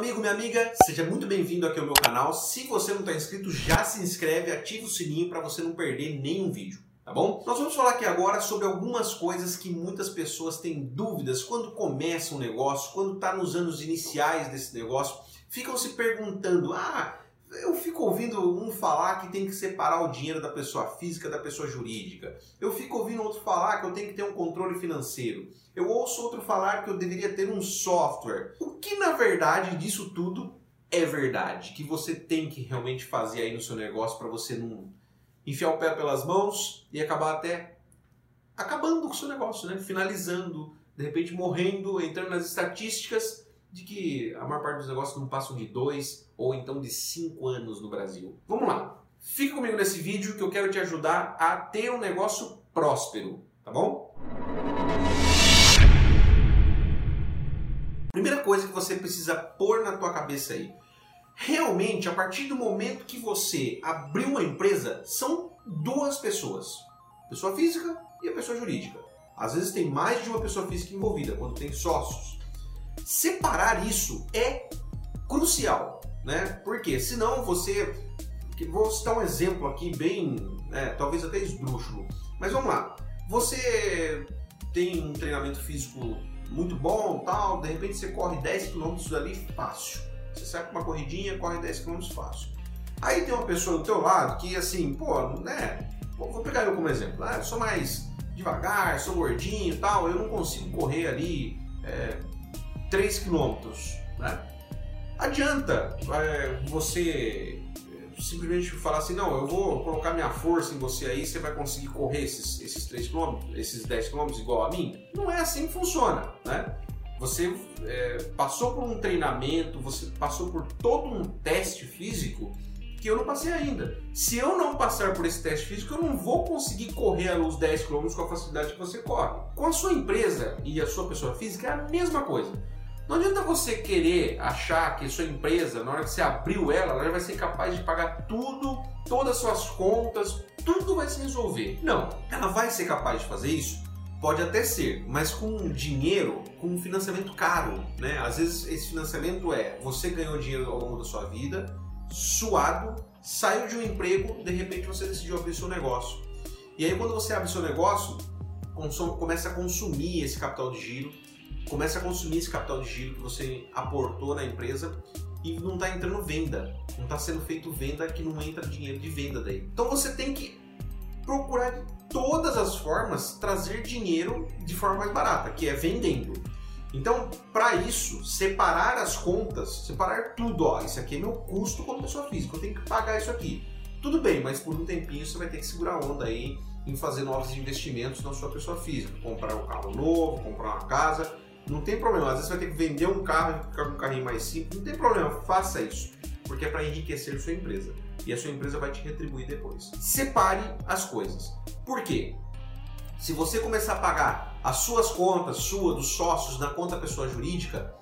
amigo, minha amiga, seja muito bem-vindo aqui ao meu canal. Se você não está inscrito, já se inscreve, ativa o sininho para você não perder nenhum vídeo, tá bom? Nós vamos falar aqui agora sobre algumas coisas que muitas pessoas têm dúvidas quando começam um negócio, quando está nos anos iniciais desse negócio, ficam se perguntando: ah, eu fico ouvindo um falar que tem que separar o dinheiro da pessoa física da pessoa jurídica. Eu fico ouvindo outro falar que eu tenho que ter um controle financeiro. Eu ouço outro falar que eu deveria ter um software. O que na verdade disso tudo é verdade? Que você tem que realmente fazer aí no seu negócio para você não enfiar o pé pelas mãos e acabar até acabando com o seu negócio, né? Finalizando, de repente morrendo, entrando nas estatísticas de que a maior parte dos negócios não passam de dois ou então de cinco anos no Brasil. Vamos lá, fica comigo nesse vídeo que eu quero te ajudar a ter um negócio próspero, tá bom? Primeira coisa que você precisa pôr na tua cabeça aí. Realmente, a partir do momento que você abriu uma empresa, são duas pessoas. Pessoa física e a pessoa jurídica. Às vezes tem mais de uma pessoa física envolvida, quando tem sócios. Separar isso é crucial, né? Porque senão você. Vou citar um exemplo aqui bem, né, talvez até esdrúxulo, mas vamos lá. Você tem um treinamento físico muito bom, tal, de repente você corre 10 km ali fácil. Você sai com uma corridinha, corre 10 km fácil. Aí tem uma pessoa do teu lado que assim, pô, né? Vou pegar eu como exemplo. Ah, eu sou mais devagar, sou gordinho, tal, eu não consigo correr ali é, 3 quilômetros, né? Adianta é, você simplesmente falar assim, não, eu vou colocar minha força em você aí, você vai conseguir correr esses, esses 3 km, esses 10 km igual a mim? Não é assim que funciona, né? Você é, passou por um treinamento, você passou por todo um teste físico que eu não passei ainda. Se eu não passar por esse teste físico, eu não vou conseguir correr os 10 km com a facilidade que você corre. Com a sua empresa e a sua pessoa física é a mesma coisa. Não adianta você querer achar que sua empresa, na hora que você abriu ela, ela vai ser capaz de pagar tudo, todas as suas contas, tudo vai se resolver. Não, ela vai ser capaz de fazer isso? Pode até ser, mas com dinheiro, com um financiamento caro, né? Às vezes esse financiamento é você ganhou dinheiro ao longo da sua vida, suado, saiu de um emprego, de repente você decidiu abrir seu negócio. E aí quando você abre seu negócio, começa a consumir esse capital de giro, começa a consumir esse capital de giro que você aportou na empresa e não está entrando venda, não está sendo feito venda que não entra dinheiro de venda daí. Então você tem que procurar de todas as formas trazer dinheiro de forma mais barata, que é vendendo. Então, para isso, separar as contas, separar tudo, ó, isso aqui é meu custo como pessoa física, eu tenho que pagar isso aqui. Tudo bem, mas por um tempinho você vai ter que segurar a onda aí em fazer novos investimentos na sua pessoa física, comprar um carro novo, comprar uma casa, não tem problema. Às vezes você vai ter que vender um carro e ficar com um carrinho mais simples. Não tem problema, faça isso. Porque é para enriquecer sua empresa. E a sua empresa vai te retribuir depois. Separe as coisas. Por quê? Se você começar a pagar as suas contas, sua, dos sócios, na conta pessoa jurídica,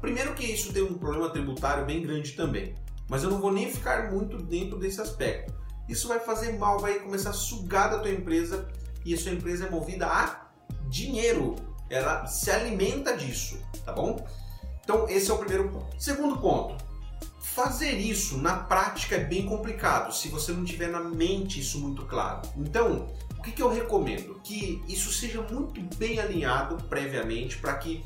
primeiro que isso tem um problema tributário bem grande também. Mas eu não vou nem ficar muito dentro desse aspecto. Isso vai fazer mal, vai começar a sugar da tua empresa e a sua empresa é movida a dinheiro ela se alimenta disso, tá bom? Então esse é o primeiro ponto. Segundo ponto, fazer isso na prática é bem complicado se você não tiver na mente isso muito claro. Então, o que, que eu recomendo? Que isso seja muito bem alinhado previamente para que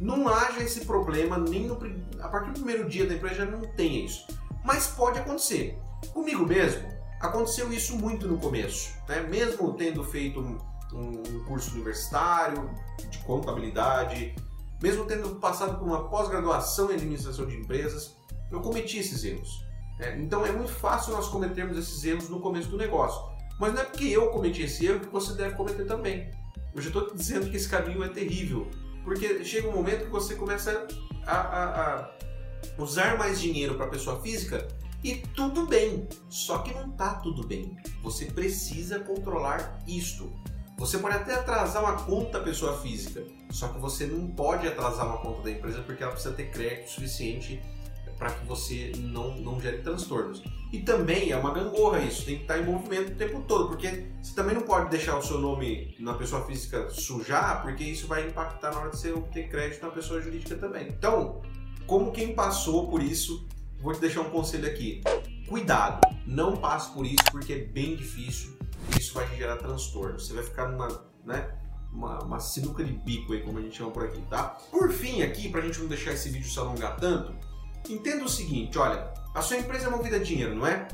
não haja esse problema nem no, a partir do primeiro dia da empresa já não tenha isso. Mas pode acontecer. Comigo mesmo, aconteceu isso muito no começo. Né? Mesmo tendo feito um curso universitário de contabilidade, mesmo tendo passado por uma pós-graduação em administração de empresas, eu cometi esses erros. É, então é muito fácil nós cometermos esses erros no começo do negócio. Mas não é porque eu cometi esse erro que você deve cometer também. Eu já estou dizendo que esse caminho é terrível, porque chega um momento que você começa a, a, a usar mais dinheiro para a pessoa física e tudo bem, só que não está tudo bem. Você precisa controlar isto. Você pode até atrasar uma conta pessoa física, só que você não pode atrasar uma conta da empresa porque ela precisa ter crédito suficiente para que você não, não gere transtornos. E também é uma gangorra isso, tem que estar em movimento o tempo todo, porque você também não pode deixar o seu nome na pessoa física sujar, porque isso vai impactar na hora de você obter crédito na pessoa jurídica também. Então, como quem passou por isso, vou te deixar um conselho aqui. Cuidado, não passe por isso porque é bem difícil isso vai te gerar transtorno. Você vai ficar numa, né, uma, uma sinuca de bico aí, como a gente chama por aqui, tá? Por fim, aqui, pra gente não deixar esse vídeo se alongar tanto, entenda o seguinte, olha, a sua empresa é movida a dinheiro, não é?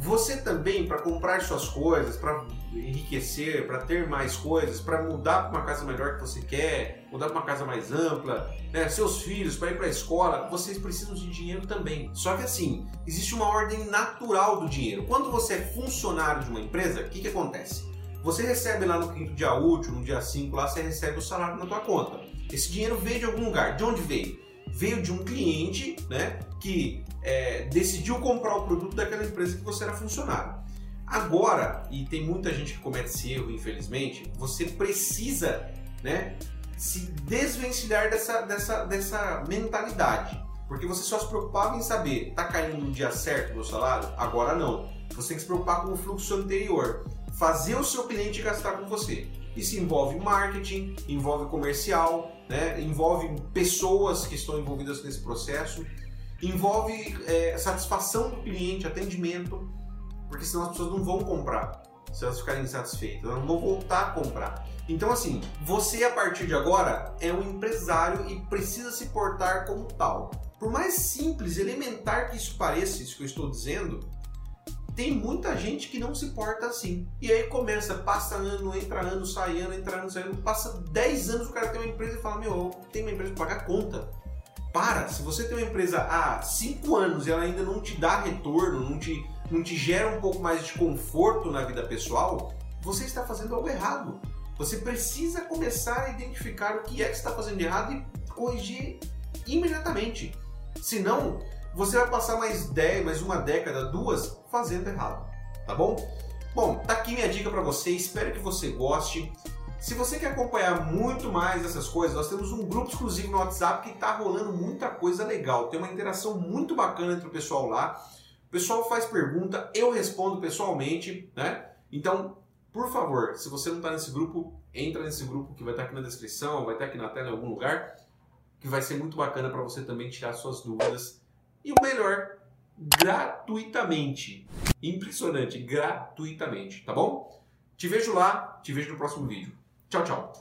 Você também, para comprar suas coisas, para enriquecer, para ter mais coisas, para mudar para uma casa melhor que você quer, mudar para uma casa mais ampla, né? seus filhos para ir para a escola, vocês precisam de dinheiro também. Só que assim, existe uma ordem natural do dinheiro. Quando você é funcionário de uma empresa, o que, que acontece? Você recebe lá no quinto dia útil, no dia 5, lá você recebe o salário na tua conta. Esse dinheiro veio de algum lugar. De onde veio? Veio de um cliente, né, que é, decidiu comprar o produto daquela empresa que você era funcionário. Agora, e tem muita gente que comete esse erro, infelizmente, você precisa, né, se desvencilhar dessa, dessa, dessa mentalidade. Porque você só se preocupava em saber, tá caindo no dia certo o meu salário? Agora não. Você tem que se preocupar com o fluxo anterior fazer o seu cliente gastar com você. Isso envolve marketing, envolve comercial, né? envolve pessoas que estão envolvidas nesse processo, envolve é, satisfação do cliente, atendimento, porque senão as pessoas não vão comprar se elas ficarem insatisfeitas, elas não vão voltar a comprar. Então, assim, você a partir de agora é um empresário e precisa se portar como tal. Por mais simples, elementar que isso pareça, isso que eu estou dizendo, tem muita gente que não se porta assim. E aí começa, passa ano, entra ano, sai ano, entra ano, sai ano, passa 10 anos o cara tem uma empresa e fala, meu, tem uma empresa para pagar conta. Para, se você tem uma empresa há 5 anos e ela ainda não te dá retorno, não te, não te gera um pouco mais de conforto na vida pessoal, você está fazendo algo errado. Você precisa começar a identificar o que é que está fazendo de errado e corrigir imediatamente. Senão, você vai passar mais 10, mais uma década, duas, fazendo errado, tá bom? Bom, tá aqui minha dica para você, espero que você goste. Se você quer acompanhar muito mais essas coisas, nós temos um grupo exclusivo no WhatsApp que tá rolando muita coisa legal. Tem uma interação muito bacana entre o pessoal lá. O pessoal faz pergunta, eu respondo pessoalmente, né? Então, por favor, se você não está nesse grupo, entra nesse grupo que vai estar tá aqui na descrição, vai estar tá aqui na tela em algum lugar, que vai ser muito bacana para você também tirar suas dúvidas e o melhor, gratuitamente. Impressionante, gratuitamente, tá bom? Te vejo lá, te vejo no próximo vídeo. Tchau, tchau.